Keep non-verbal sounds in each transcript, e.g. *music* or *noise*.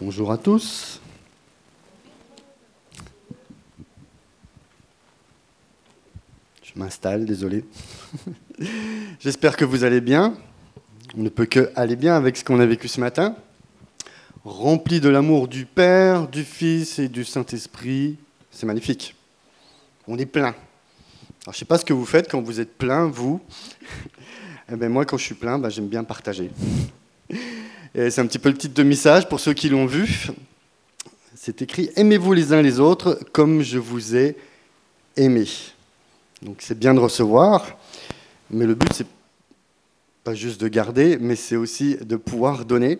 Bonjour à tous. Je m'installe, désolé. *laughs* J'espère que vous allez bien. On ne peut que aller bien avec ce qu'on a vécu ce matin. Rempli de l'amour du Père, du Fils et du Saint-Esprit. C'est magnifique. On est plein. Alors, je ne sais pas ce que vous faites quand vous êtes plein, vous. *laughs* Eh ben, moi, quand je suis plein, ben, j'aime bien partager. C'est un petit peu le titre de message pour ceux qui l'ont vu. C'est écrit Aimez-vous les uns les autres comme je vous ai aimé. Donc c'est bien de recevoir, mais le but c'est pas juste de garder, mais c'est aussi de pouvoir donner.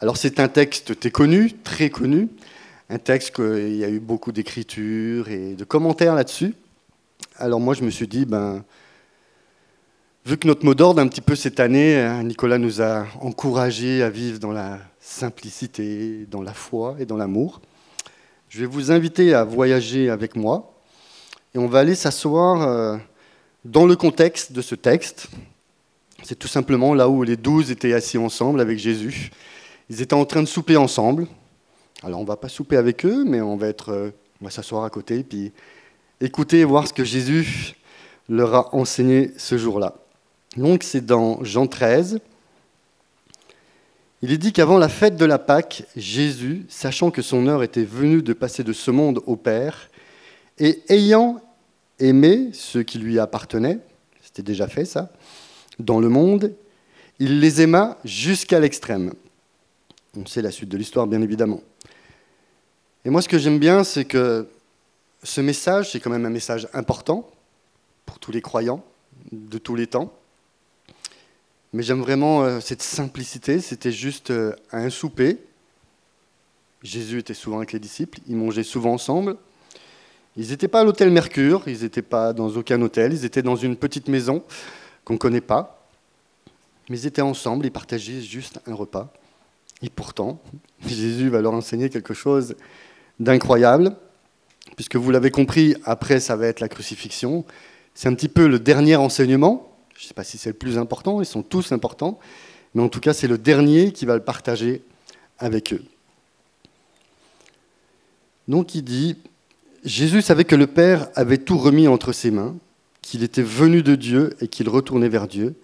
Alors c'est un texte très connu, très connu, un texte qu'il y a eu beaucoup d'écriture et de commentaires là-dessus. Alors moi je me suis dit, ben, Vu que notre mot d'ordre, un petit peu cette année, hein, Nicolas nous a encouragés à vivre dans la simplicité, dans la foi et dans l'amour, je vais vous inviter à voyager avec moi et on va aller s'asseoir euh, dans le contexte de ce texte. C'est tout simplement là où les douze étaient assis ensemble avec Jésus. Ils étaient en train de souper ensemble. Alors on ne va pas souper avec eux, mais on va, être, euh, va s'asseoir à côté puis écouter et voir ce que Jésus leur a enseigné ce jour-là. Donc c'est dans Jean 13. Il est dit qu'avant la fête de la Pâque, Jésus, sachant que son heure était venue de passer de ce monde au Père, et ayant aimé ceux qui lui appartenaient, c'était déjà fait ça, dans le monde, il les aima jusqu'à l'extrême. On sait la suite de l'histoire, bien évidemment. Et moi, ce que j'aime bien, c'est que ce message, c'est quand même un message important pour tous les croyants de tous les temps. Mais j'aime vraiment euh, cette simplicité. C'était juste euh, un souper. Jésus était souvent avec les disciples. Ils mangeaient souvent ensemble. Ils n'étaient pas à l'hôtel Mercure. Ils n'étaient pas dans aucun hôtel. Ils étaient dans une petite maison qu'on ne connaît pas. Mais ils étaient ensemble. Ils partageaient juste un repas. Et pourtant, *laughs* Jésus va leur enseigner quelque chose d'incroyable. Puisque vous l'avez compris, après, ça va être la crucifixion. C'est un petit peu le dernier enseignement je ne sais pas si c'est le plus important, ils sont tous importants, mais en tout cas c'est le dernier qui va le partager avec eux. Donc il dit, Jésus savait que le Père avait tout remis entre ses mains, qu'il était venu de Dieu et qu'il retournait vers Dieu.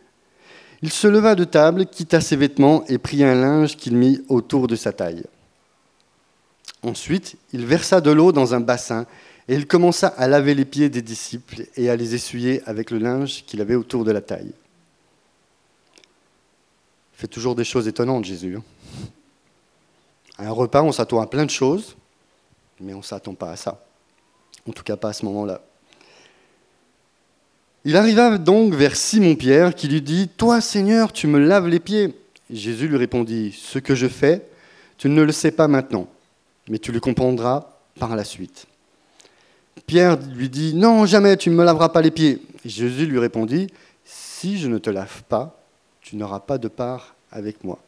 Il se leva de table, quitta ses vêtements et prit un linge qu'il mit autour de sa taille. Ensuite, il versa de l'eau dans un bassin et il commença à laver les pieds des disciples et à les essuyer avec le linge qu'il avait autour de la taille. Il fait toujours des choses étonnantes, Jésus. Hein. À un repas, on s'attend à plein de choses, mais on ne s'attend pas à ça. En tout cas, pas à ce moment-là. Il arriva donc vers Simon-Pierre qui lui dit Toi, Seigneur, tu me laves les pieds. Jésus lui répondit Ce que je fais, tu ne le sais pas maintenant, mais tu le comprendras par la suite. Pierre lui dit, non, jamais, tu ne me laveras pas les pieds. Jésus lui répondit, si je ne te lave pas, tu n'auras pas de part avec moi.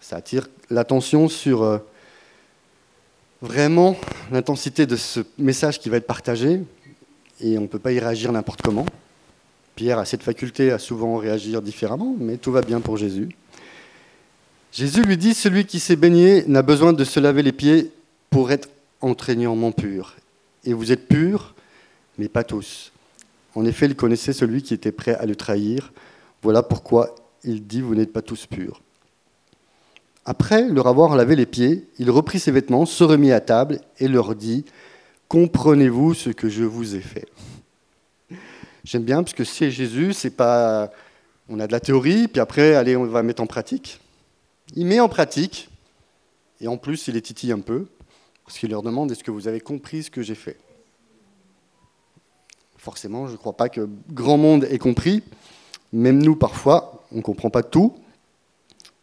Ça attire l'attention sur euh, vraiment l'intensité de ce message qui va être partagé, et on ne peut pas y réagir n'importe comment. Pierre a cette faculté à souvent réagir différemment, mais tout va bien pour Jésus. Jésus lui dit, celui qui s'est baigné n'a besoin de se laver les pieds pour être entraînement pur et vous êtes purs, mais pas tous. En effet, il connaissait celui qui était prêt à le trahir. Voilà pourquoi il dit, vous n'êtes pas tous purs. Après leur avoir lavé les pieds, il reprit ses vêtements, se remit à table et leur dit, comprenez-vous ce que je vous ai fait? J'aime bien parce que c'est Jésus, c'est pas, on a de la théorie, puis après, allez, on va mettre en pratique. Il met en pratique, et en plus, il les titille un peu. Parce qu'il leur demande est-ce que vous avez compris ce que j'ai fait? Forcément, je ne crois pas que grand monde ait compris. Même nous, parfois, on ne comprend pas tout.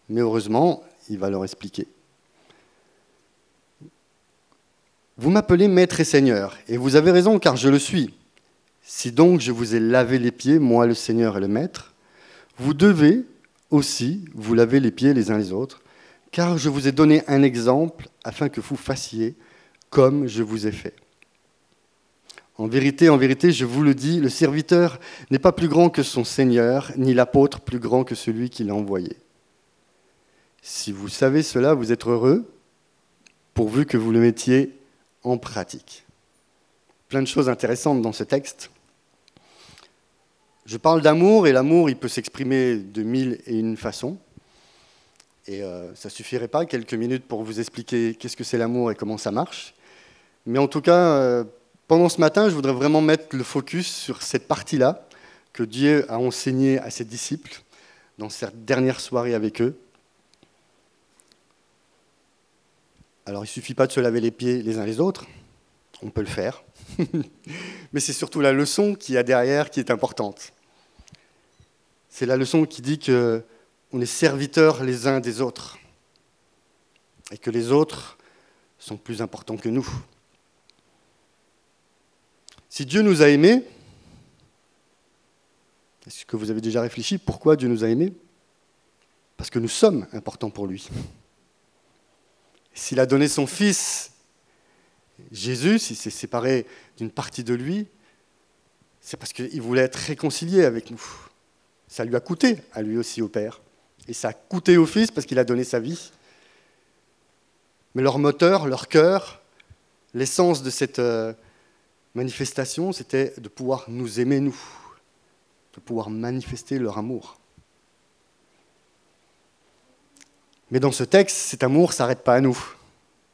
Mais heureusement, il va leur expliquer. Vous m'appelez maître et seigneur, et vous avez raison car je le suis. Si donc je vous ai lavé les pieds, moi le Seigneur et le Maître, vous devez aussi vous laver les pieds les uns les autres, car je vous ai donné un exemple afin que vous fassiez comme je vous ai fait. En vérité, en vérité, je vous le dis, le serviteur n'est pas plus grand que son Seigneur, ni l'apôtre plus grand que celui qui l'a envoyé. Si vous savez cela, vous êtes heureux, pourvu que vous le mettiez en pratique. Plein de choses intéressantes dans ce texte. Je parle d'amour, et l'amour, il peut s'exprimer de mille et une façons. Et euh, ça suffirait pas, quelques minutes, pour vous expliquer qu'est-ce que c'est l'amour et comment ça marche. Mais en tout cas, euh, pendant ce matin, je voudrais vraiment mettre le focus sur cette partie-là que Dieu a enseigné à ses disciples dans cette dernière soirée avec eux. Alors il ne suffit pas de se laver les pieds les uns les autres, on peut le faire, *laughs* mais c'est surtout la leçon qui y a derrière qui est importante. C'est la leçon qui dit que on est serviteurs les uns des autres et que les autres sont plus importants que nous. Si Dieu nous a aimés, est-ce que vous avez déjà réfléchi pourquoi Dieu nous a aimés? Parce que nous sommes importants pour lui. S'il a donné son Fils, Jésus, s'il s'est séparé d'une partie de lui, c'est parce qu'il voulait être réconcilié avec nous. Ça lui a coûté à lui aussi au Père. Et ça a coûté au Fils parce qu'il a donné sa vie. Mais leur moteur, leur cœur, l'essence de cette euh, manifestation, c'était de pouvoir nous aimer, nous, de pouvoir manifester leur amour. Mais dans ce texte, cet amour ne s'arrête pas à nous.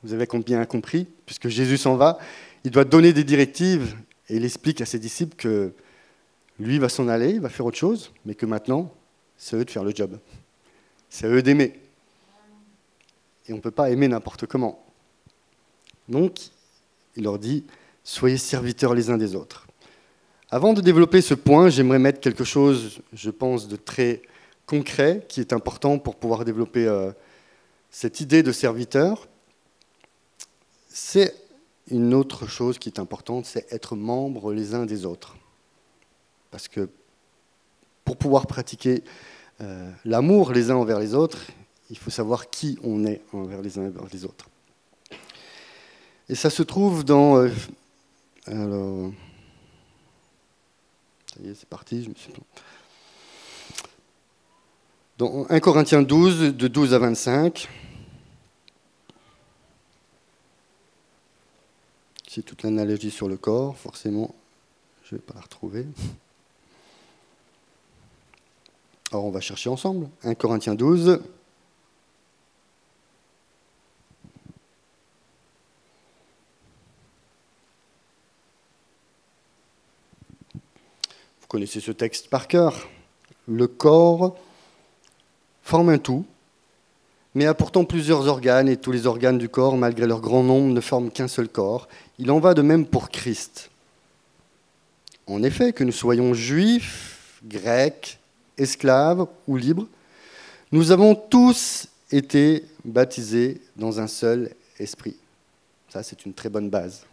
Vous avez bien compris, puisque Jésus s'en va, il doit donner des directives et il explique à ses disciples que lui va s'en aller, il va faire autre chose, mais que maintenant, c'est eux de faire le job. C'est à eux d'aimer. Et on ne peut pas aimer n'importe comment. Donc, il leur dit, soyez serviteurs les uns des autres. Avant de développer ce point, j'aimerais mettre quelque chose, je pense, de très concret, qui est important pour pouvoir développer euh, cette idée de serviteur, c'est une autre chose qui est importante, c'est être membre les uns des autres. Parce que pour pouvoir pratiquer euh, l'amour les uns envers les autres, il faut savoir qui on est envers les uns envers les autres. Et ça se trouve dans... Euh, alors, ça y est, c'est parti, je me suis... Dans 1 Corinthiens 12, de 12 à 25, c'est toute l'analogie sur le corps, forcément, je ne vais pas la retrouver. Alors on va chercher ensemble. 1 Corinthiens 12. Vous connaissez ce texte par cœur. Le corps forme un tout, mais a pourtant plusieurs organes, et tous les organes du corps, malgré leur grand nombre, ne forment qu'un seul corps. Il en va de même pour Christ. En effet, que nous soyons juifs, grecs, esclaves ou libres, nous avons tous été baptisés dans un seul esprit. Ça, c'est une très bonne base.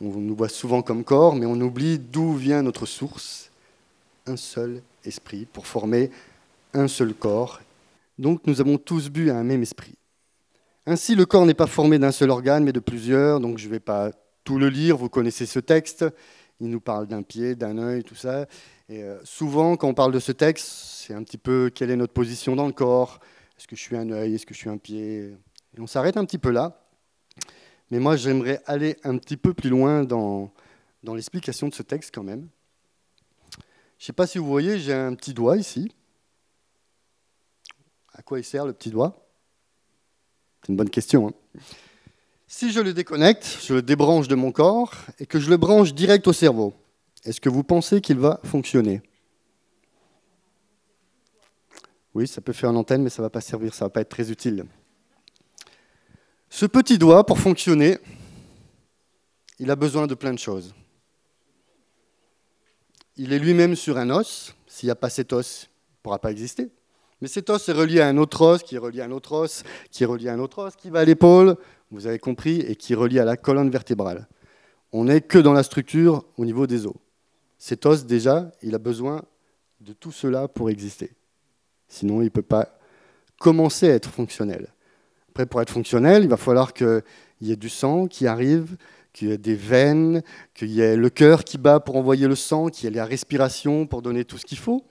On nous voit souvent comme corps, mais on oublie d'où vient notre source. Un seul esprit pour former un seul corps. Donc nous avons tous bu à un même esprit. Ainsi, le corps n'est pas formé d'un seul organe, mais de plusieurs. Donc je ne vais pas tout le lire, vous connaissez ce texte. Il nous parle d'un pied, d'un œil, tout ça. Et euh, souvent, quand on parle de ce texte, c'est un petit peu quelle est notre position dans le corps? Est-ce que je suis un œil? Est-ce que je suis un pied? Et on s'arrête un petit peu là. Mais moi, j'aimerais aller un petit peu plus loin dans, l'explication de ce texte quand même. Je ne sais pas si vous voyez, j'ai un petit doigt ici. À quoi il sert le petit doigt? C'est une bonne question. Hein. si je le déconnecte, je le débranche de mon corps et que je le branche direct au cerveau, est-ce que vous pensez qu'il va fonctionner? Oui, ça peut faire une antenne, mais ça ne va pas servir, ça ne va pas être très utile. Ce petit doigt, pour fonctionner, il a besoin de plein de choses. Il est lui-même sur un os. S'il n'y a pas cet os, il ne pourra pas exister. Mais cet os est relié à un autre os, qui est relié à un autre os, qui est relié à un autre os, qui va à l'épaule, vous avez compris, et qui est relié à la colonne vertébrale. On n'est que dans la structure au niveau des os. Cet os, déjà, il a besoin de tout cela pour exister. Sinon, il ne peut pas commencer à être fonctionnel. Après, pour être fonctionnel, il va falloir qu'il y ait du sang qui arrive, qu'il y ait des veines, qu'il y ait le cœur qui bat pour envoyer le sang, qu'il y ait la respiration pour donner tout ce qu'il faut.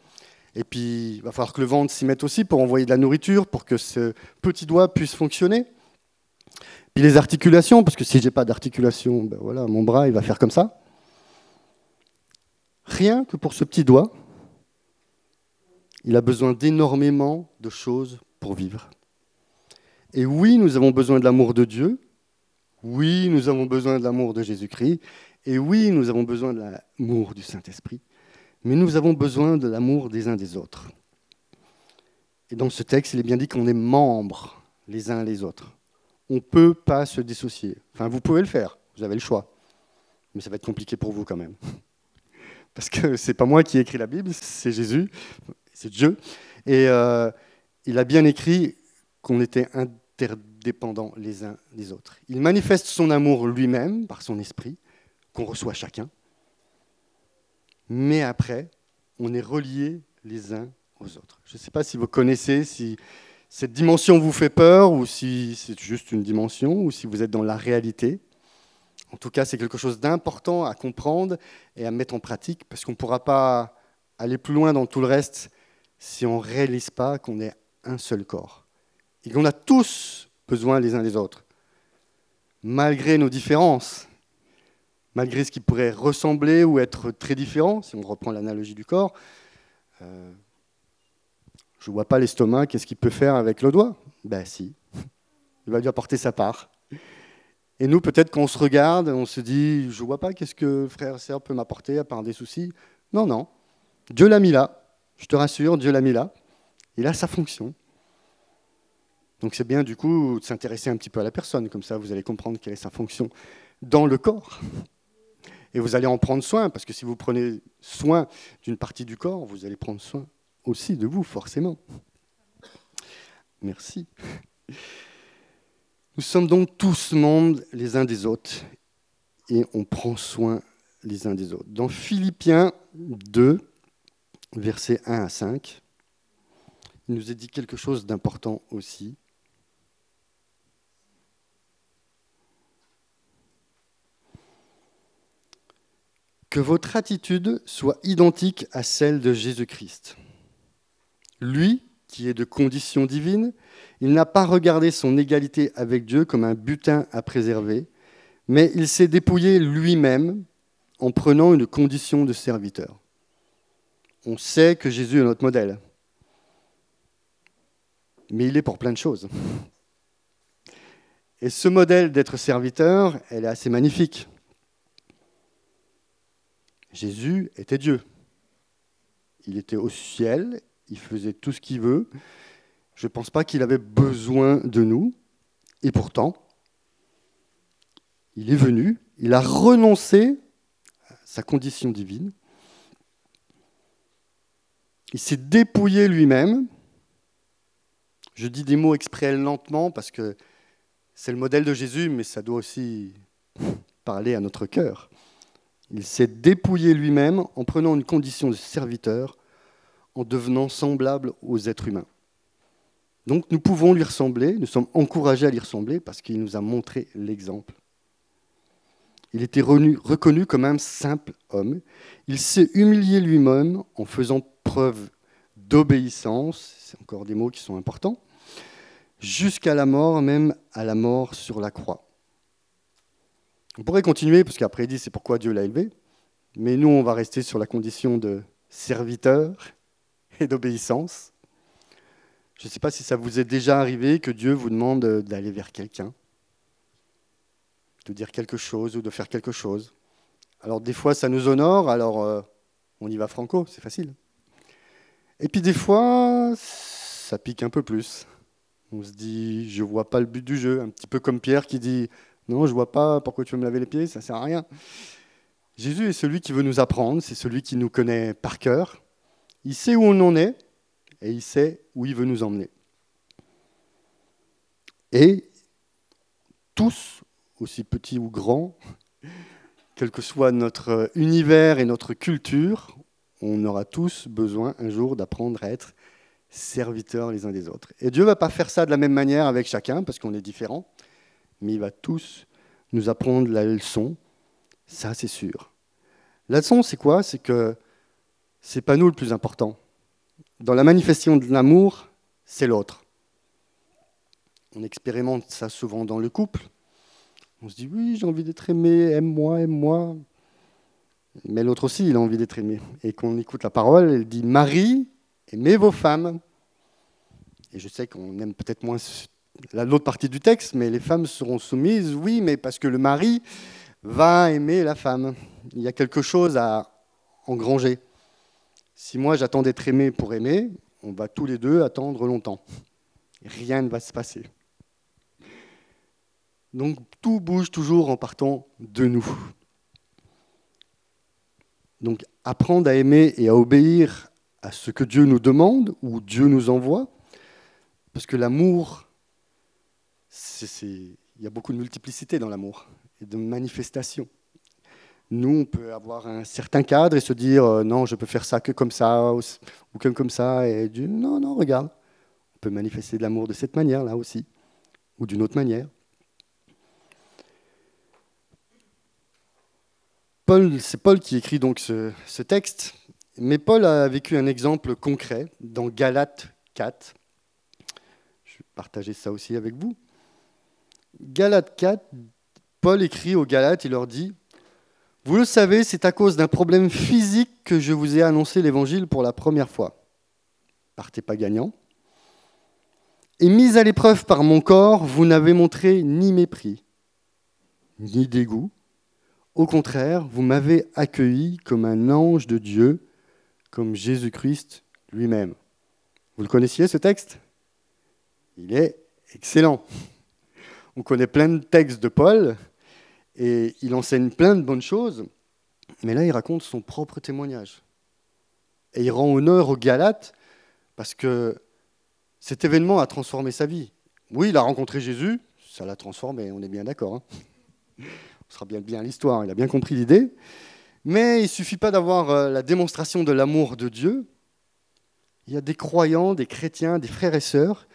Et puis, il va falloir que le ventre s'y mette aussi pour envoyer de la nourriture, pour que ce petit doigt puisse fonctionner. Puis les articulations, parce que si j'ai pas d'articulation, ben voilà, mon bras, il va faire comme ça. Rien que pour ce petit doigt, il a besoin d'énormément de choses pour vivre. Et oui, nous avons besoin de l'amour de Dieu. Oui, nous avons besoin de l'amour de Jésus-Christ. Et oui, nous avons besoin de l'amour du Saint-Esprit. Mais nous avons besoin de l'amour des uns des autres. Et dans ce texte, il est bien dit qu'on est membres les uns les autres. On ne peut pas se dissocier. Enfin, vous pouvez le faire, vous avez le choix. Mais ça va être compliqué pour vous quand même. Parce que ce n'est pas moi qui ai écrit la Bible, c'est Jésus, c'est Dieu. Et euh, il a bien écrit qu'on était interdépendants les uns des autres. Il manifeste son amour lui-même par son esprit, qu'on reçoit chacun. Mais après, on est reliés les uns aux autres. Je ne sais pas si vous connaissez, si cette dimension vous fait peur, ou si c'est juste une dimension, ou si vous êtes dans la réalité. En tout cas, c'est quelque chose d'important à comprendre et à mettre en pratique, parce qu'on ne pourra pas aller plus loin dans tout le reste si on ne réalise pas qu'on est un seul corps. Et qu'on a tous besoin les uns des autres. Malgré nos différences, malgré ce qui pourrait ressembler ou être très différent, si on reprend l'analogie du corps, euh, je ne vois pas l'estomac, qu'est-ce qu'il peut faire avec le doigt? Ben si, il va lui apporter sa part. Et nous, peut-être qu'on se regarde, on se dit, je ne vois pas qu'est-ce que frère sœur peut m'apporter à part des soucis. Non, non, Dieu l'a mis là. Je te rassure, Dieu l'a mis là. Il a sa fonction. Donc c'est bien du coup de s'intéresser un petit peu à la personne, comme ça vous allez comprendre quelle est sa fonction dans le corps. Et vous allez en prendre soin, parce que si vous prenez soin d'une partie du corps, vous allez prendre soin aussi de vous, forcément. Merci. Nous sommes donc tous membres les uns des autres, et on prend soin les uns des autres. Dans Philippiens 2, versets 1 à 5, il nous est dit quelque chose d'important aussi. Que votre attitude soit identique à celle de Jésus-Christ. Lui, qui est de condition divine, il n'a pas regardé son égalité avec Dieu comme un butin à préserver, mais il s'est dépouillé lui-même en prenant une condition de serviteur. On sait que Jésus est notre modèle, mais il est pour plein de choses. Et ce modèle d'être serviteur, elle est assez magnifique. Jésus était Dieu. Il était au ciel, il faisait tout ce qu'il veut. Je ne pense pas qu'il avait besoin de nous. Et pourtant, il est venu, il a renoncé à sa condition divine. Il s'est dépouillé lui-même. Je dis des mots exprès lentement parce que c'est le modèle de Jésus, mais ça doit aussi *laughs* parler à notre cœur. Il s'est dépouillé lui-même en prenant une condition de serviteur, en devenant semblable aux êtres humains. Donc nous pouvons lui ressembler, nous sommes encouragés à lui ressembler parce qu'il nous a montré l'exemple. Il était reconnu comme un simple homme. Il s'est humilié lui-même en faisant preuve d'obéissance, c'est encore des mots qui sont importants, jusqu'à la mort, même à la mort sur la croix. On pourrait continuer, parce qu'après il dit c'est pourquoi Dieu l'a élevé, mais nous on va rester sur la condition de serviteur *laughs* et d'obéissance. Je ne sais pas si ça vous est déjà arrivé que Dieu vous demande d'aller vers quelqu'un, de dire quelque chose ou de faire quelque chose. Alors des fois ça nous honore, alors euh, on y va franco, c'est facile. Et puis des fois ça pique un peu plus. On se dit je vois pas le but du jeu, un petit peu comme Pierre qui dit non, je vois pas pourquoi tu veux me laver les pieds, ça sert à rien. Jésus est celui qui veut nous apprendre, c'est celui qui nous connaît par cœur. Il sait où on en est et il sait où il veut nous emmener. Et tous, aussi petits ou grands, *laughs* quel que soit notre univers et notre culture, on aura tous besoin un jour d'apprendre à être serviteurs les uns des autres. Et Dieu ne va pas faire ça de la même manière avec chacun, parce qu'on est différents mais il va tous nous apprendre la leçon, ça c'est sûr. La leçon, c'est quoi? C'est que c'est pas nous le plus important. dans la manifestation de l'amour, c'est l'autre. On expérimente ça souvent dans le couple. On se dit oui, j'ai envie d'être aimé, aime-moi, aime-moi. Mais l'autre aussi, il a envie d'être aimé. Et qu'on écoute la parole, elle dit Marie, aimez vos femmes. Et je sais qu'on aime peut-être moins l'autre partie du texte, mais les femmes seront soumises, oui, mais parce que le mari va aimer la femme. Il y a quelque chose à engranger. Si moi j'attends d'être aimé pour aimer, on va tous les deux attendre longtemps. Rien ne va se passer. Donc tout bouge toujours en partant de nous. Donc apprendre à aimer et à obéir à ce que Dieu nous demande ou Dieu nous envoie, parce que l'amour, il y a beaucoup de multiplicité dans l'amour et de manifestations. Nous, on peut avoir un certain cadre et se dire euh, non, je peux faire ça que comme ça ou, que comme ça. Et Dieu, non, non, regarde, on peut manifester de l'amour de cette manière-là aussi, ou d'une autre manière. Paul, c'est Paul qui écrit donc ce, ce, texte, mais Paul a vécu un exemple concret dans Galates 4. Je vais partager ça aussi avec vous. Galates 4, Paul écrit aux Galates, il leur dit Vous le savez, c'est à cause d'un problème physique que je vous ai annoncé l'évangile pour la première fois. Partez pas gagnant. Et mis à l'épreuve par mon corps, vous n'avez montré ni mépris, ni dégoût au contraire, vous m'avez accueilli comme un ange de Dieu, comme Jésus-Christ lui-même. Vous le connaissiez ce texte? Il est excellent. On connaît plein de textes de Paul et il enseigne plein de bonnes choses, mais là il raconte son propre témoignage. Et il rend honneur aux Galates parce que cet événement a transformé sa vie. Oui, il a rencontré Jésus, ça l'a transformé, on est bien d'accord. Hein ce sera bien, bien l'histoire, il a bien compris l'idée. Mais il ne suffit pas d'avoir euh, la démonstration de l'amour de Dieu. Il y a des croyants, des chrétiens, des frères et sœurs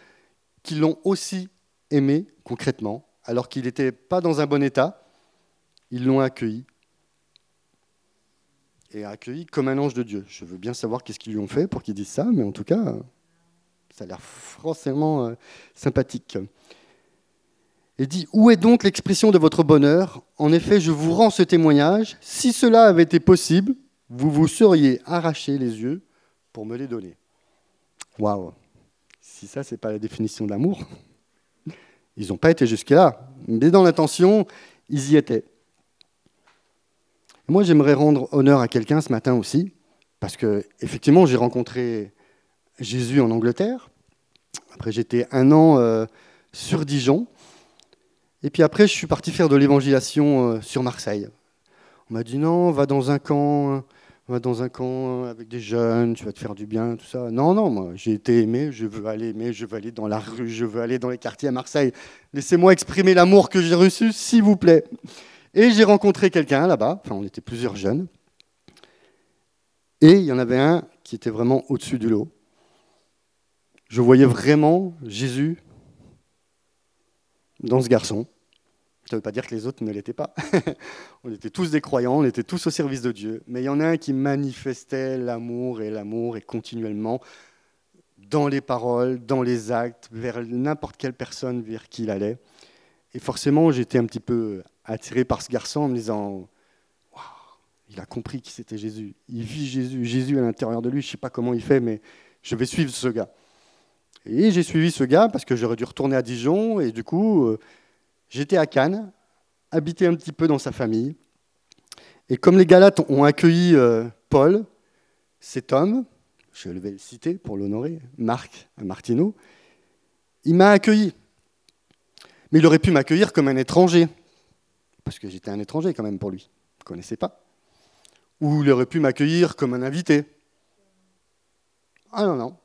qui l'ont aussi aimé concrètement, alors qu'il n'était pas dans un bon état. Ils l'ont accueilli. Et accueilli comme un ange de Dieu. Je veux bien savoir qu'est-ce qu'ils lui ont fait pour qu'ils disent ça, mais en tout cas, ça a l'air forcément euh, sympathique et dit Où est donc l'expression de votre bonheur? En effet, je vous rends ce témoignage. Si cela avait été possible, vous vous seriez arraché les yeux pour me les donner. Waouh Si ça, c'est pas la définition de l'amour, *laughs* ils n'ont pas été jusque-là. Mais dans l'intention, ils y étaient. Moi, j'aimerais rendre honneur à quelqu'un ce matin aussi, parce que effectivement, j'ai rencontré Jésus en Angleterre. Après, j'étais un an euh, sur Dijon. Et puis après, je suis parti faire de l'évangélisation euh, sur Marseille. On m'a dit non, va dans un camp, va dans un camp avec des jeunes, tu vas te faire du bien, tout ça. Non, non, moi, j'ai été aimé, je veux aller aimer, je veux aller dans la rue, je veux aller dans les quartiers à Marseille. Laissez-moi exprimer l'amour que j'ai reçu, s'il vous plaît. Et j'ai rencontré quelqu'un là-bas, enfin, on était plusieurs jeunes. Et il y en avait un qui était vraiment au-dessus du lot. Je voyais vraiment Jésus dans ce garçon. Ça ne veut pas dire que les autres ne l'étaient pas. *laughs* on était tous des croyants, on était tous au service de Dieu. Mais il y en a un qui manifestait l'amour et l'amour et continuellement dans les paroles, dans les actes, vers n'importe quelle personne vers qui il allait. Et forcément, j'étais un petit peu attiré par ce garçon en me disant Waouh, il a compris qui c'était Jésus. Il vit Jésus, à l'intérieur de lui. Je ne sais pas comment il fait, mais je vais suivre ce gars. Et j'ai suivi ce gars parce que j'aurais dû retourner à Dijon. Et du coup, euh, j'étais à Cannes, habité un petit peu dans sa famille. Et comme les Galates ont accueilli euh, Paul, cet homme, je vais le citer pour l'honorer, Marc Martineau, il m'a accueilli. Mais il aurait pu m'accueillir comme un étranger, parce que j'étais un étranger quand même pour lui, il ne connaissait pas. Ou il aurait pu m'accueillir comme un invité. Ah non, non,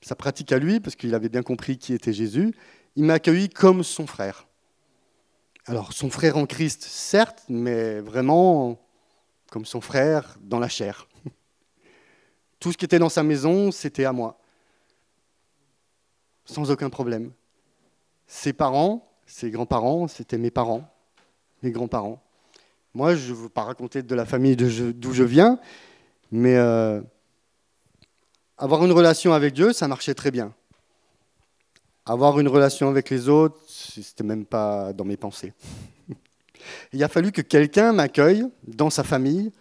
sa pratique à lui, parce qu'il avait bien compris qui était Jésus, il m'a accueilli comme son frère. Alors, son frère en Christ, certes, mais vraiment comme son frère dans la chair. *laughs* Tout ce qui était dans sa maison, c'était à moi, sans aucun problème. Ses parents, ses grands-parents, c'était mes parents, mes grands-parents. Moi, je ne veux pas raconter de la famille d'où je viens, mais... Euh, avoir une relation avec Dieu, ça marchait très bien. Avoir une relation avec les autres, c'était même pas dans mes pensées. *laughs* Il a fallu que quelqu'un m'accueille dans sa famille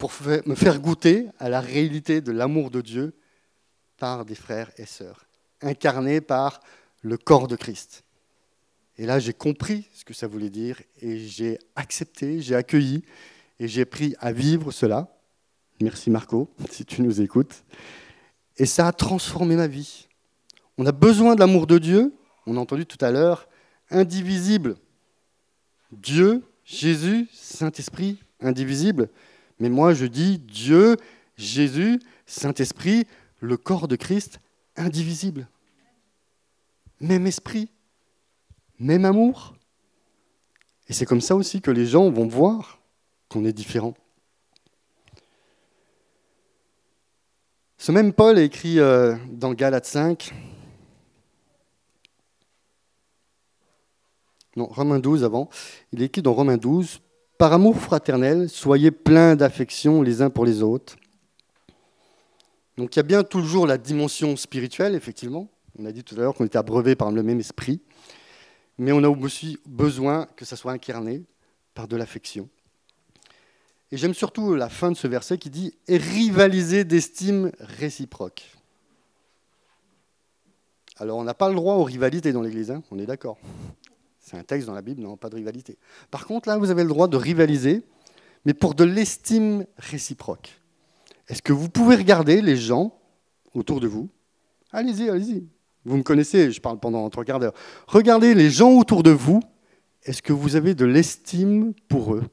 pour me faire goûter à la réalité de l'amour de Dieu par des frères et sœurs, incarnés par le corps de Christ. Et là, j'ai compris ce que ça voulait dire et j'ai accepté, j'ai accueilli et j'ai pris à vivre cela. Merci Marco, *laughs* si tu nous écoutes. Et ça a transformé ma vie. On a besoin de l'amour de Dieu, on a entendu tout à l'heure, indivisible. Dieu, Jésus, Saint-Esprit, indivisible. Mais moi, je dis Dieu, Jésus, Saint-Esprit, le corps de Christ, indivisible. Même esprit, même amour. Et c'est comme ça aussi que les gens vont voir qu'on est différent. Ce même Paul écrit euh, dans Galates 5, non, Romains 12 avant, il écrit dans Romains 12, Par amour fraternel, soyez pleins d'affection les uns pour les autres. Donc il y a bien toujours la dimension spirituelle, effectivement. On a dit tout à l'heure qu'on était abreuvé par le même esprit mais on a aussi besoin que ça soit incarné par de l'affection. Et j'aime surtout la fin de ce verset qui dit rivaliser d'estime réciproque. Alors on n'a pas le droit aux rivalités dans l'Église, hein, on est d'accord. C'est un texte dans la Bible, non, pas de rivalité. Par contre, là, vous avez le droit de rivaliser, mais pour de l'estime réciproque. Est-ce que vous pouvez regarder les gens autour de vous? Allez-y, allez-y. Vous me connaissez, je parle pendant trois quarts d'heure. Regardez les gens autour de vous. Est-ce que vous avez de l'estime pour eux?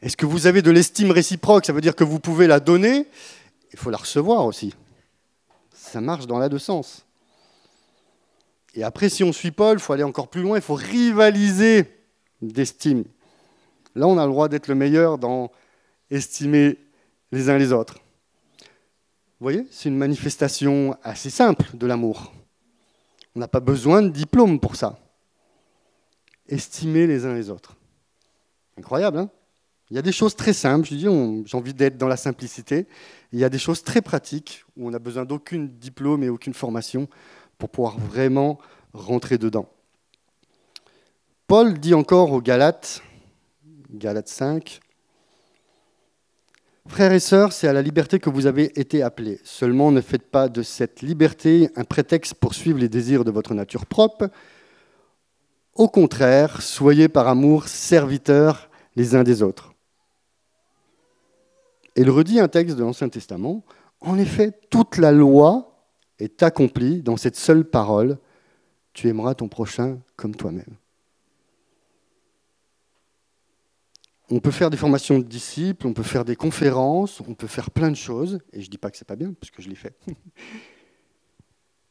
Est-ce que vous avez de l'estime réciproque? Ça veut dire que vous pouvez la donner, il faut la recevoir aussi. Ça marche dans les deux sens. Et après, si on suit Paul, il faut aller encore plus loin, il faut rivaliser d'estime. Là, on a le droit d'être le meilleur dans estimer les uns les autres. Vous voyez, c'est une manifestation assez simple de l'amour. On n'a pas besoin de diplôme pour ça. Estimer les uns les autres. Incroyable, hein? Il y a des choses très simples, je dis, j'ai envie d'être dans la simplicité. Il y a des choses très pratiques où on n'a besoin d'aucune diplôme et aucune formation pour pouvoir vraiment rentrer dedans. Paul dit encore aux Galates, Galates 5, Frères et sœurs, c'est à la liberté que vous avez été appelés. Seulement ne faites pas de cette liberté un prétexte pour suivre les désirs de votre nature propre. Au contraire, soyez par amour serviteurs les uns des autres. Et il redit un texte de l'Ancien Testament. En effet, toute la loi est accomplie dans cette seule parole. Tu aimeras ton prochain comme toi-même. On peut faire des formations de disciples, on peut faire des conférences, on peut faire plein de choses, et je ne dis pas que ce n'est pas bien, parce que je l'ai fait.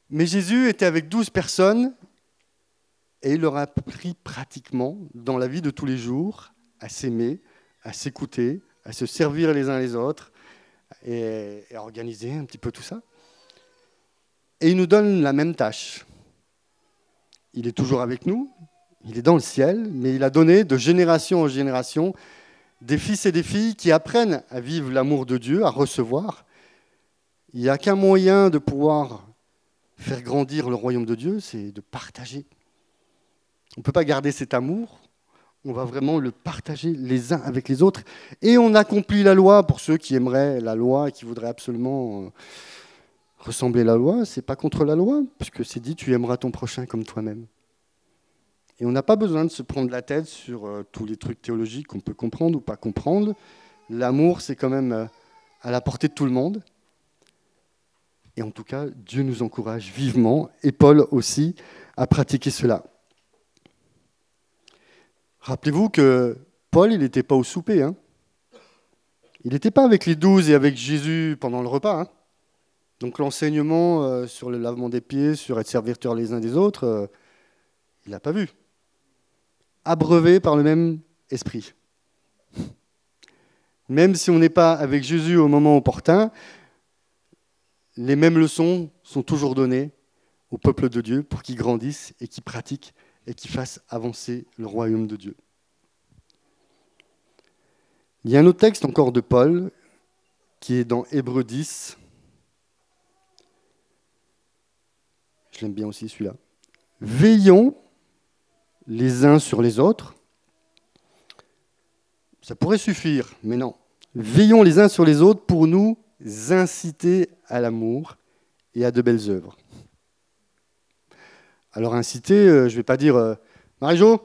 Mais Jésus était avec douze personnes, et il leur a appris pratiquement, dans la vie de tous les jours, à s'aimer, à s'écouter, à se servir les uns les autres, et à organiser un petit peu tout ça. Et il nous donne la même tâche. Il est toujours avec nous, il est dans le ciel, mais il a donné de génération en génération des fils et des filles qui apprennent à vivre l'amour de Dieu, à recevoir. Il n'y a qu'un moyen de pouvoir faire grandir le royaume de Dieu, c'est de partager. On ne peut pas garder cet amour, on va vraiment le partager les uns avec les autres. Et on accomplit la loi pour ceux qui aimeraient la loi et qui voudraient absolument euh, ressembler à la loi. Ce n'est pas contre la loi, puisque c'est dit tu aimeras ton prochain comme toi-même. Et on n'a pas besoin de se prendre la tête sur euh, tous les trucs théologiques qu'on peut comprendre ou pas comprendre. L'amour, c'est quand même euh, à la portée de tout le monde. Et en tout cas, Dieu nous encourage vivement, et Paul aussi, à pratiquer cela. Rappelez-vous que Paul, il n'était pas au souper. Hein. Il n'était pas avec les douze et avec Jésus pendant le repas. Hein. Donc l'enseignement euh, sur le lavement des pieds, sur être serviteurs les uns des autres, il n'a pas vu abreuvé par le même esprit. Même si on n'est pas avec Jésus au moment opportun, les mêmes leçons sont toujours données au peuple de Dieu pour qu'il grandisse et qu'il pratique et qu'il fasse avancer le royaume de Dieu. Il y a un autre texte encore de Paul qui est dans Hébreu 10. Je l'aime bien aussi celui-là. Veillons les uns sur les autres. Ça pourrait suffire, mais non. Veillons les uns sur les autres pour nous inciter à l'amour et à de belles œuvres. Alors inciter, euh, je ne vais pas dire euh, Marie-Jo,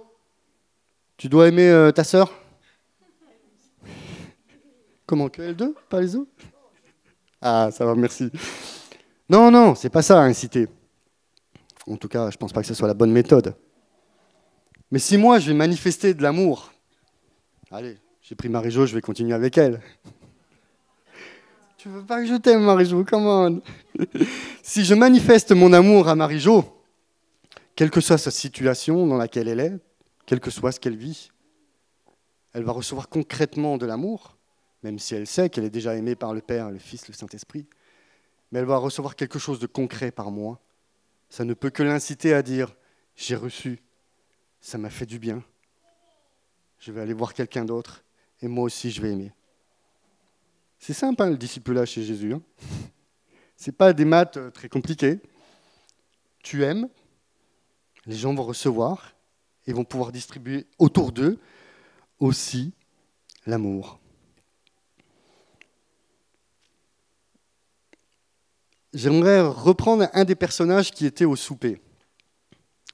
tu dois aimer euh, ta sœur? Comment que elle deux, pas les autres? Ah, ça va, merci. Non, non, c'est pas ça, inciter. En tout cas, je ne pense pas que ce soit la bonne méthode. Mais si moi, je vais manifester de l'amour, allez, j'ai pris Marie-Jo, je vais continuer avec elle. Tu veux pas que je t'aime, Marie-Jo Comment Si je manifeste mon amour à Marie-Jo, quelle que soit sa situation dans laquelle elle est, quel que soit ce qu'elle vit, elle va recevoir concrètement de l'amour même si elle sait qu'elle est déjà aimée par le Père, le Fils, le Saint-Esprit, mais elle va recevoir quelque chose de concret par moi. Ça ne peut que l'inciter à dire, j'ai reçu, ça m'a fait du bien, je vais aller voir quelqu'un d'autre, et moi aussi je vais aimer. C'est simple, hein, le disciple-là chez Jésus. Hein Ce n'est pas des maths euh, très compliquées. Tu aimes, les gens vont recevoir et vont pouvoir distribuer autour d'eux aussi l'amour. J'aimerais reprendre un des personnages qui était au souper.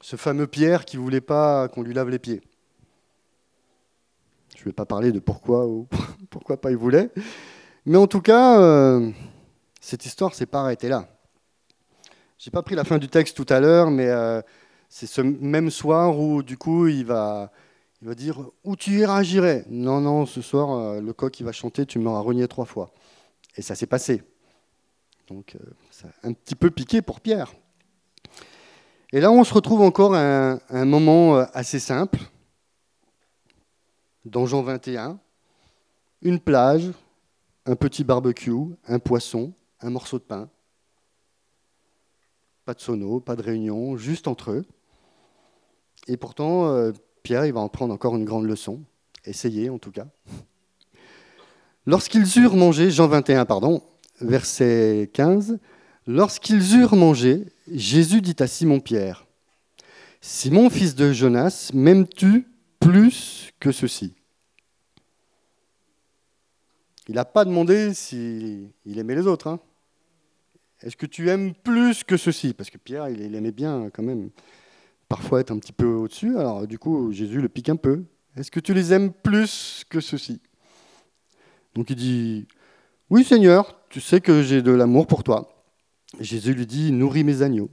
Ce fameux Pierre qui ne voulait pas qu'on lui lave les pieds. Je ne vais pas parler de pourquoi ou *laughs* pourquoi pas il voulait. Mais en tout cas, euh, cette histoire s'est pas arrêtée là. J'ai pas pris la fin du texte tout à l'heure, mais euh, c'est ce même soir où du coup il va, il va dire où tu iras, j'irai? Non, non, ce soir euh, le coq il va chanter, tu m'auras renié trois fois. Et ça s'est passé. Donc, euh, un petit peu piqué pour Pierre. Et là, on se retrouve encore à un, moment euh, assez simple, dans Jean 21, une plage, un petit barbecue, un poisson, un morceau de pain. Pas de sono, pas de réunion, juste entre eux. Et pourtant, euh, Pierre, il va en prendre encore une grande leçon. Essayez, en tout cas. Lorsqu'ils eurent mangé, Jean 21, pardon, verset 15, Lorsqu'ils eurent mangé, Jésus dit à Simon-Pierre, Simon, fils de Jonas, m'aimes-tu plus que ceci? Il n'a pas demandé s'il aimait les autres. Hein. Est-ce que tu aimes plus que ceci? Parce que Pierre, il, aimait bien quand même parfois être un petit peu au-dessus. Alors du coup, Jésus le pique un peu. Est-ce que tu les aimes plus que ceci? Donc il dit, oui Seigneur, tu sais que j'ai de l'amour pour toi. Jésus lui dit, nourris mes agneaux.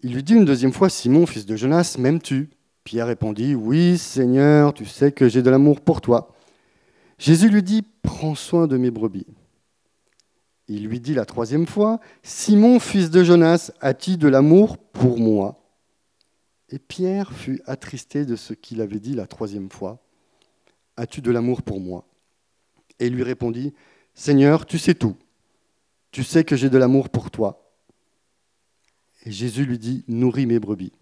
Il lui dit une deuxième fois, Simon, fils de Jonas, m'aimes-tu? Pierre répondit, oui Seigneur, tu sais que j'ai de l'amour pour toi. Jésus lui dit, prends soin de mes brebis. Il lui dit la troisième fois, Simon, fils de Jonas, as-tu de l'amour pour moi? Et Pierre fut attristé de ce qu'il avait dit la troisième fois, As-tu de l'amour pour moi? Et il lui répondit, Seigneur, tu sais tout. Tu sais que j'ai de l'amour pour toi. Et Jésus lui dit, nourris mes brebis.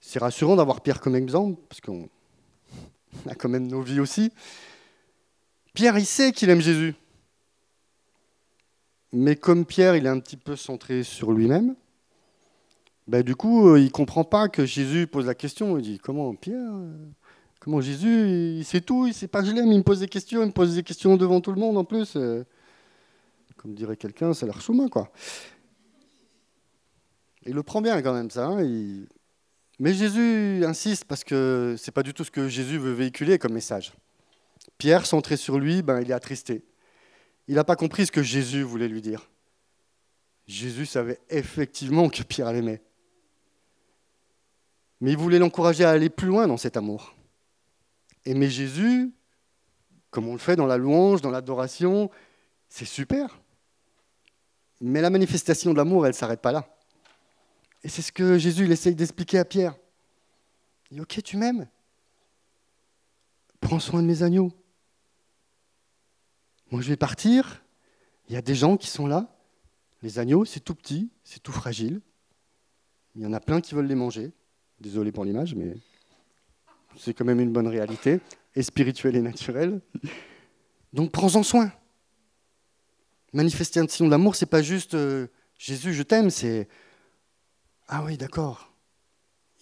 C'est rassurant d'avoir Pierre comme exemple, parce qu'on *laughs* a quand même nos vies aussi. Pierre, il sait qu'il aime Jésus. Mais comme Pierre, il est un petit peu centré sur lui-même, ben, du coup, euh, il ne comprend pas que Jésus pose la question. Il dit, comment Pierre Comment Jésus, il sait tout, il sait pas que je l'aime, il me pose des questions, il me pose des questions devant tout le monde en plus. Comme dirait quelqu'un, a l'air choumin, quoi. Il le prend bien quand même, ça. Hein, Mais Jésus insiste parce que c'est pas du tout ce que Jésus veut véhiculer comme message. Pierre, centré sur lui, ben, il est attristé. Il n'a pas compris ce que Jésus voulait lui dire. Jésus savait effectivement que Pierre l'aimait. Mais il voulait l'encourager à aller plus loin dans cet amour. Aimer Jésus, comme on le fait dans la louange, dans l'adoration, c'est super. Mais la manifestation de l'amour, elle ne s'arrête pas là. Et c'est ce que Jésus il essaye d'expliquer à Pierre. Il dit, ok, tu m'aimes. Prends soin de mes agneaux. Moi, je vais partir. Il y a des gens qui sont là. Les agneaux, c'est tout petit, c'est tout fragile. Il y en a plein qui veulent les manger. Désolé pour l'image, mais c'est quand même une bonne réalité, et spirituelle et naturelle. Donc prends-en soin. Manifestation d'amour, c'est pas juste euh, Jésus, je t'aime, c'est Ah oui, d'accord,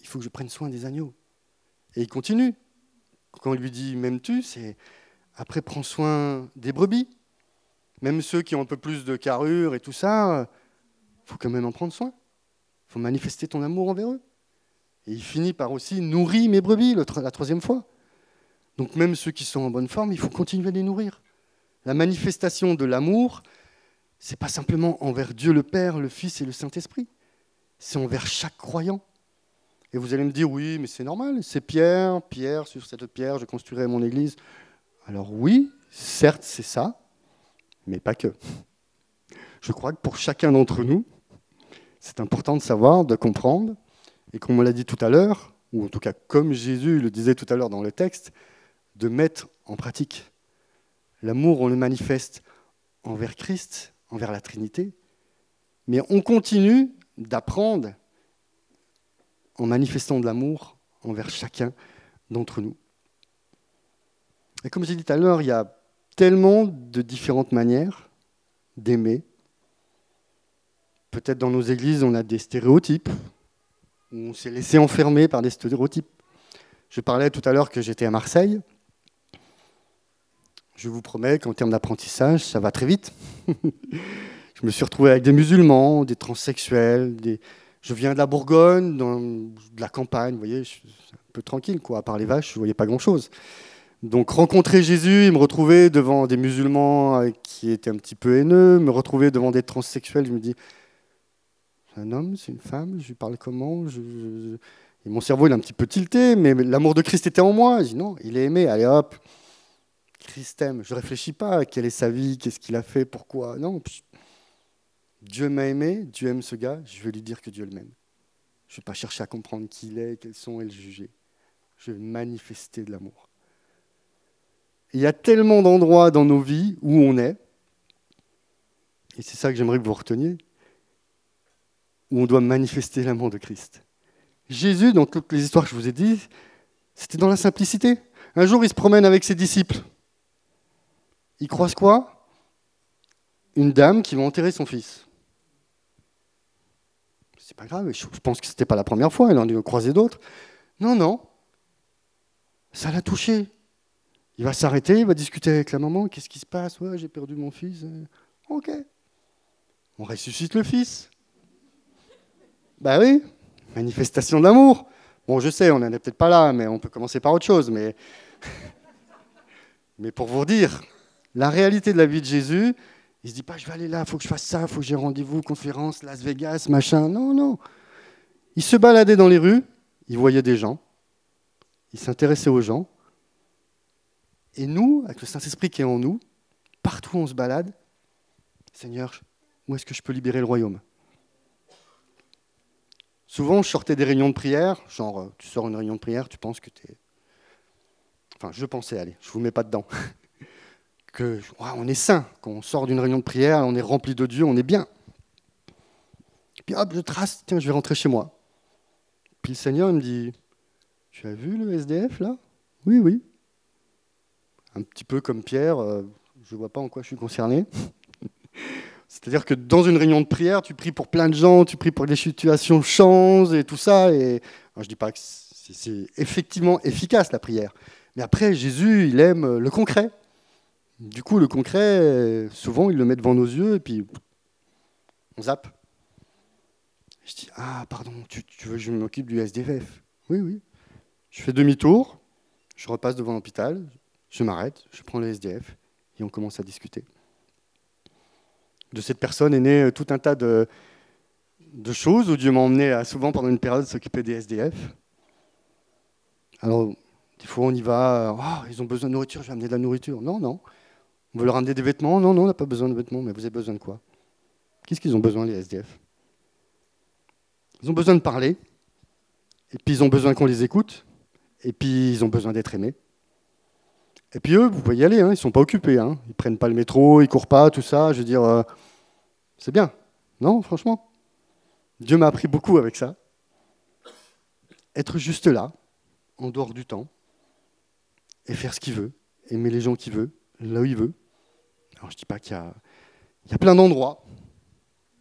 il faut que je prenne soin des agneaux. Et il continue. Quand on lui dit M'aimes-tu c'est Après, prends soin des brebis. Même ceux qui ont un peu plus de carrure et tout ça, il faut quand même en prendre soin. Il faut manifester ton amour envers eux. Et il finit par aussi nourrir mes brebis la troisième fois. Donc même ceux qui sont en bonne forme, il faut continuer à les nourrir. La manifestation de l'amour, c'est pas simplement envers Dieu le Père, le Fils et le Saint-Esprit. C'est envers chaque croyant. Et vous allez me dire, oui, mais c'est normal, c'est Pierre, Pierre, sur cette pierre, je construirai mon église. Alors oui, certes, c'est ça, mais pas que. Je crois que pour chacun d'entre nous, c'est important de savoir, de comprendre, et comme on l'a dit tout à l'heure, ou en tout cas comme Jésus le disait tout à l'heure dans le texte, de mettre en pratique. L'amour, on le manifeste envers Christ, envers la Trinité, mais on continue d'apprendre en manifestant de l'amour envers chacun d'entre nous. Et comme j'ai dit tout à l'heure, il y a tellement de différentes manières d'aimer. Peut-être dans nos églises, on a des stéréotypes, on s'est laissé enfermer par des stéréotypes. Je parlais tout à l'heure que j'étais à Marseille. Je vous promets qu'en termes d'apprentissage, ça va très vite. *laughs* je me suis retrouvé avec des musulmans, des transsexuels, je viens de la Bourgogne, de la campagne, vous voyez, je suis un peu tranquille, quoi. À part les vaches, je ne voyais pas grand-chose. Donc rencontrer Jésus et me retrouver devant des musulmans euh, qui étaient un petit peu haineux, me retrouver devant des transsexuels, je me dis, c'est un homme, c'est une femme, je lui parle comment Et mon cerveau il est un petit peu tilté, mais l'amour de Christ était en moi. Je dis non, il est aimé, allez hop, Christ aime. Je ne réfléchis pas à quelle est sa vie, qu'est-ce qu'il a fait, pourquoi? Non, Dieu m'a aimé, Dieu aime ce gars, je vais lui dire que Dieu l'aime. Je ne vais pas chercher à comprendre qui il est, quels sont et le juger. Je vais manifester de l'amour. Il y a tellement d'endroits dans nos vies où on est, et c'est ça que j'aimerais que vous reteniez, où on doit manifester l'amour de Christ. Jésus, dans toutes les histoires que je vous ai dites, c'était dans la simplicité. Un jour, il se promène avec ses disciples. Il croise quoi? Une dame qui va enterrer son fils. C'est pas grave, je pense que ce n'était pas la première fois, il en a croisé d'autres. Non, non. Ça l'a touché. Il va s'arrêter, il va discuter avec la maman. Qu'est-ce qui se passe? Ouais, j'ai perdu mon fils. Ok. On ressuscite le fils. Bah oui, manifestation d'amour. Bon, je sais, on n'en est peut-être pas là, mais on peut commencer par autre chose. Mais, *laughs* mais pour vous dire, la réalité de la vie de Jésus, il se dit pas, je vais aller là, il faut que je fasse ça, il faut que j'ai rendez-vous, conférence, Las Vegas, machin. Non, non. Il se baladait dans les rues, il voyait des gens, il s'intéressait aux gens. Et nous, avec le Saint-Esprit qui est en nous, partout on se balade, Seigneur, où est-ce que je peux libérer le royaume? Souvent, je sortais des réunions de prière, genre, euh, tu sors une réunion de prière, tu penses que tu es. Enfin, je pensais, allez, je ne vous mets pas dedans. *laughs* que on est saint. Quand on sort d'une réunion de prière, on est rempli de Dieu, on est bien. Puis hop, je trace, tiens, je vais rentrer chez moi. Puis le Seigneur me dit Tu as vu le SDF là? Oui, oui. Un petit peu comme Pierre, euh, je ne vois pas en quoi je suis concerné. *laughs* C'est-à-dire que dans une réunion de prière, tu pries pour plein de gens, tu pries pour que les situations changent et tout ça. Et je ne dis pas que c'est effectivement efficace la prière. Mais après, Jésus, il aime le concret. Du coup, le concret, souvent, il le met devant nos yeux et puis on zappe. Je dis Ah, pardon, tu, tu veux que je m'occupe du SDF Oui, oui. Je fais demi-tour, je repasse devant l'hôpital, je m'arrête, je prends le SDF et on commence à discuter de cette personne est né euh, tout un tas de, choses où Dieu m'a emmené à souvent pendant une période s'occuper des SDF. Alors, des fois on y va, oh, ils ont besoin de nourriture, je vais amener de la nourriture. Non, non. On veut leur amener des vêtements? Non, non, on n'a pas besoin de vêtements, mais vous avez besoin de quoi? Qu'est-ce qu'ils ont besoin, les SDF Ils ont besoin de parler, et puis ils ont besoin qu'on les écoute, et puis ils ont besoin d'être aimés. Et puis eux, vous pouvez y aller, hein, ils ne sont pas occupés. Hein. Ils ne prennent pas le métro, ils ne courent pas, tout ça. Je veux dire, euh, c'est bien. Non, franchement. Dieu m'a appris beaucoup avec ça. Être juste là, en dehors du temps, et faire ce qu'il veut, aimer les gens qu'il veut, là où il veut. Alors je ne dis pas qu'il y y a plein d'endroits.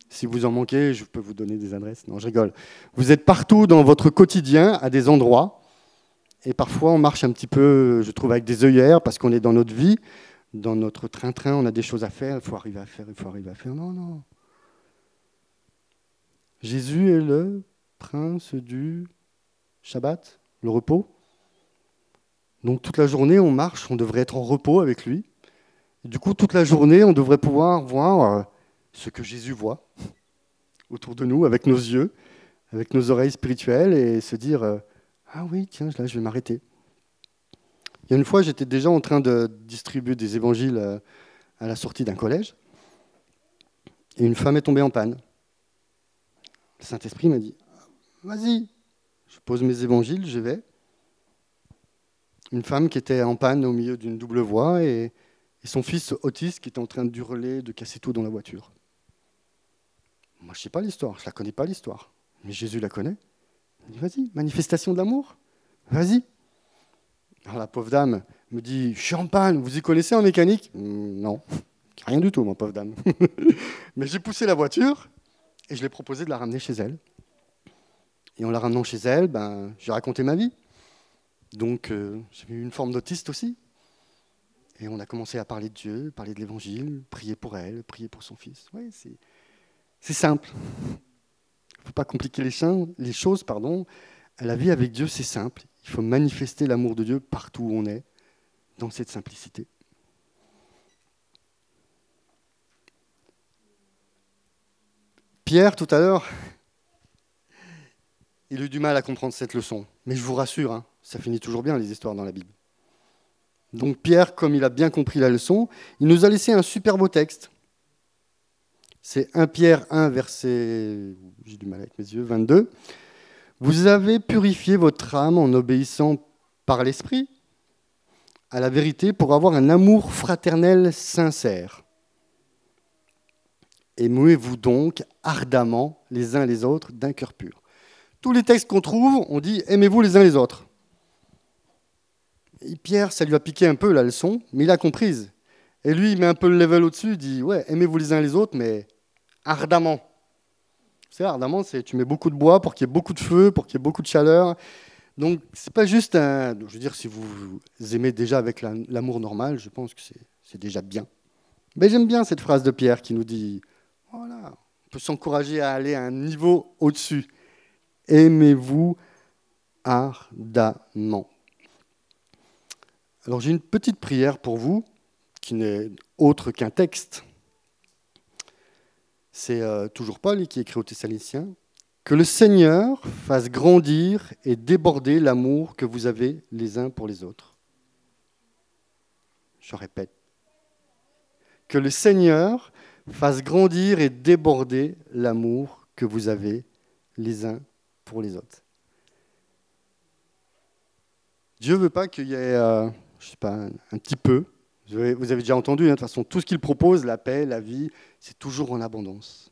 Si vous en manquez, je peux vous donner des adresses. Non, je rigole. Vous êtes partout dans votre quotidien à des endroits. Et parfois, on marche un petit peu, je trouve, avec des œillères parce qu'on est dans notre vie, dans notre train-train, on a des choses à faire, il faut arriver à faire, il faut arriver à faire. Non, non. Jésus est le prince du Shabbat, le repos. Donc toute la journée, on marche, on devrait être en repos avec lui. Du coup, toute la journée, on devrait pouvoir voir euh, ce que Jésus voit autour de nous, avec nos yeux, avec nos oreilles spirituelles, et se dire euh, Ah oui, tiens, là, je vais m'arrêter. Il y a une fois, j'étais déjà en train de distribuer des évangiles euh, à la sortie d'un collège, et une femme est tombée en panne. Le Saint-Esprit m'a dit Vas-y, je pose mes évangiles, je vais. Une femme qui était en panne au milieu d'une double voie et, son fils autiste qui était en train de hurler, de casser tout dans la voiture. Moi, je ne sais pas l'histoire, je ne la connais pas l'histoire. Mais Jésus la connaît. Il dit Vas-y, manifestation d'amour, vas-y. Alors la pauvre dame me dit panne, vous y connaissez en mécanique? Hmm, Non, rien du tout, mon pauvre dame. *laughs* Mais j'ai poussé la voiture et je lui ai proposé de la ramener chez elle. Et en la ramenant chez elle, ben, j'ai raconté ma vie. Donc euh, j'ai eu une forme d'autiste aussi. Et on a commencé à parler de Dieu, parler de l'Évangile, prier pour elle, prier pour son fils. Ouais, c'est simple. Il ne faut pas compliquer les, choses. Pardon. La vie avec Dieu, c'est simple. Il faut manifester l'amour de Dieu partout où on est, dans cette simplicité. Pierre, tout à l'heure, il a eu du mal à comprendre cette leçon. Mais je vous rassure, hein, ça finit toujours bien les histoires dans la Bible. Donc Pierre, comme il a bien compris la leçon, il nous a laissé un super beau texte. C'est 1 Pierre 1, verset, j'ai du mal avec mes yeux, 22. Vous avez purifié votre âme en obéissant par l'Esprit à la vérité pour avoir un amour fraternel sincère. Aimez-vous donc ardemment les uns les autres d'un cœur pur tous les textes qu'on trouve, on dit aimez-vous les uns les autres. Pierre, ça lui a piqué un peu la leçon, mais il a comprise. Et lui, il met un peu le level au-dessus, il dit ouais, aimez-vous les uns les autres, mais ardemment. C'est ardemment, c'est tu mets beaucoup de bois pour qu'il y ait beaucoup de feu, pour qu'il y ait beaucoup de chaleur. Donc c'est pas juste un. Je veux dire, si vous aimez déjà avec l'amour normal, je pense que c'est déjà bien. Mais j'aime bien cette phrase de Pierre qui nous dit voilà, on peut s'encourager à aller à un niveau au-dessus aimez-vous ardemment. Alors j'ai une petite prière pour vous, qui n'est autre qu'un texte. C'est euh, toujours Paul qui écrit aux Thessaloniciens. Que le Seigneur fasse grandir et déborder l'amour que vous avez les uns pour les autres. Je répète. Que le Seigneur fasse grandir et déborder l'amour que vous avez les uns pour les autres. Dieu ne veut pas qu'il y ait, euh, je sais pas, un, petit peu. Vous avez, déjà entendu, hein, de toute façon, tout ce qu'il propose, la paix, la vie, c'est toujours en abondance.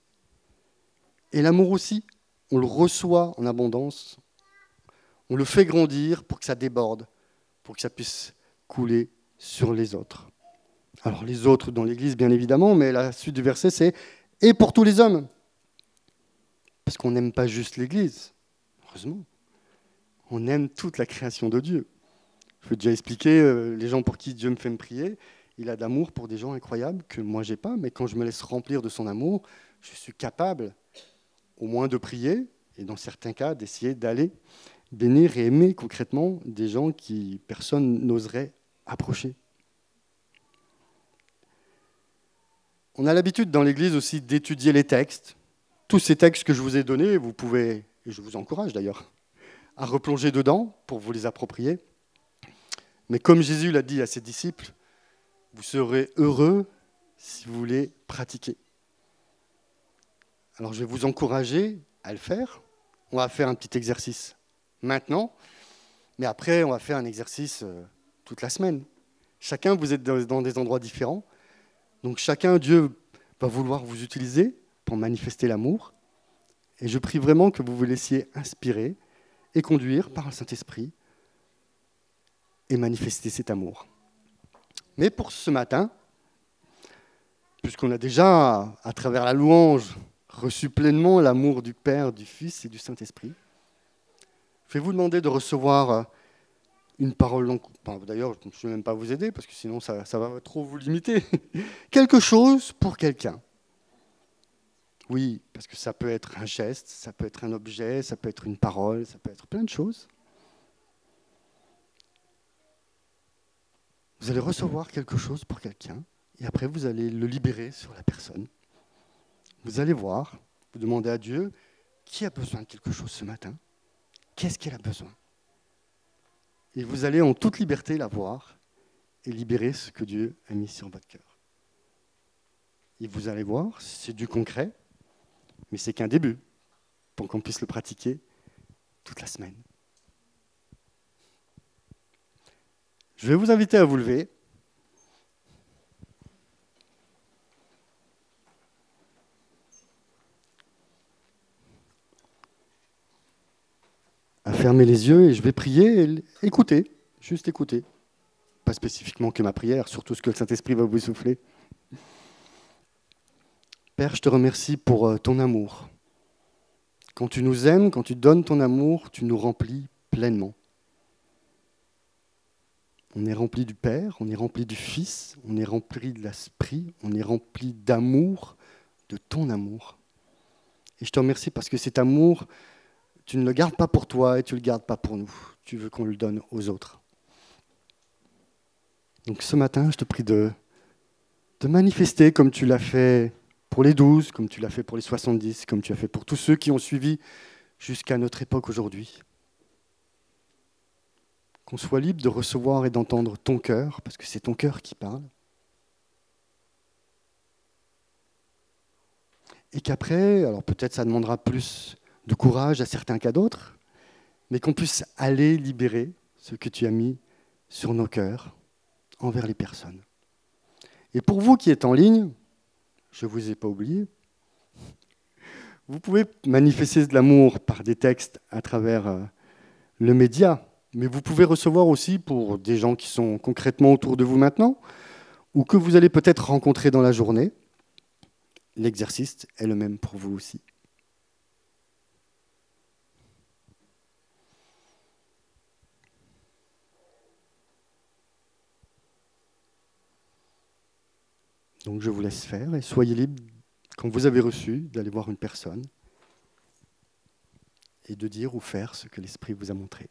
Et l'amour aussi, on le reçoit en abondance. On le fait grandir pour que ça déborde, pour que ça puisse couler sur les autres. Alors les autres dans l'Église, bien évidemment, mais la suite du verset, c'est et pour tous les hommes. Parce qu'on n'aime pas juste l'Église, Heureusement. On aime toute la création de Dieu. Je veux déjà expliquer euh, les gens pour qui Dieu me fait me prier. Il a d'amour pour des gens incroyables que moi j'ai pas, mais quand je me laisse remplir de son amour, je suis capable au moins de prier et dans certains cas d'essayer d'aller bénir et aimer concrètement des gens qui personne n'oserait approcher. On a l'habitude dans l'Église aussi d'étudier les textes. Tous ces textes que je vous ai donnés, vous pouvez et je vous encourage d'ailleurs à replonger dedans pour vous les approprier. Mais comme Jésus l'a dit à ses disciples, vous serez heureux si vous les pratiquez. Alors je vais vous encourager à le faire. On va faire un petit exercice maintenant, mais après on va faire un exercice euh, toute la semaine. Chacun, vous êtes dans des endroits différents, donc chacun, Dieu va vouloir vous utiliser pour manifester l'amour. Et je prie vraiment que vous vous laissiez inspirer et conduire par le Saint-Esprit et manifester cet amour. Mais pour ce matin, puisqu'on a déjà, à travers la louange, reçu pleinement l'amour du Père, du Fils et du Saint-Esprit, je vais vous demander de recevoir euh, une parole. D'ailleurs, je ne vais même pas vous aider, parce que sinon ça, ça va trop vous limiter. *laughs* Quelque chose pour quelqu'un. Oui, parce que ça peut être un geste, ça peut être un objet, ça peut être une parole, ça peut être plein de choses. Vous allez recevoir quelque chose pour quelqu'un et après vous allez le libérer sur la personne. Vous allez voir, vous demandez à Dieu qui a besoin de quelque chose ce matin, qu'est-ce qu'elle a besoin? Et vous allez en toute liberté la voir et libérer ce que Dieu a mis sur votre cœur. Et vous allez voir, c'est du concret, mais c'est qu'un début pour qu'on puisse le pratiquer toute la semaine. Je vais vous inviter à vous lever. à fermer les yeux et je vais prier et écouter, juste écouter. Pas spécifiquement que ma prière, surtout ce que le Saint-Esprit va vous souffler. Père, je te remercie pour euh, ton amour. Quand tu nous aimes, quand tu donnes ton amour, tu nous remplis pleinement. On est rempli du Père, on est rempli du Fils, on est rempli de l'Esprit, on est rempli d'amour, de ton amour. Et je te remercie parce que cet amour, tu ne le gardes pas pour toi et tu ne le gardes pas pour nous. Tu veux qu'on le donne aux autres. Donc ce matin, je te prie de, de manifester comme tu l'as fait pour les douze, comme tu l'as fait pour les 70, comme tu as fait pour tous ceux qui ont suivi jusqu'à notre époque aujourd'hui qu'on soit libre de recevoir et d'entendre ton cœur, parce que c'est ton cœur qui parle. Et qu'après, alors peut-être ça demandera plus de courage à certains qu'à d'autres, mais qu'on puisse aller libérer ce que tu as mis sur nos cœurs envers les personnes. Et pour vous qui êtes en ligne, je ne vous ai pas oublié, vous pouvez manifester de l'amour par des textes à travers euh, le média, mais vous pouvez recevoir aussi pour des gens qui sont concrètement autour de vous maintenant, ou que vous allez peut-être rencontrer dans la journée. L'exercice est le même pour vous aussi. Donc je vous laisse faire et soyez libre, quand vous avez reçu, d'aller voir une personne et de dire ou faire ce que l'Esprit vous a montré.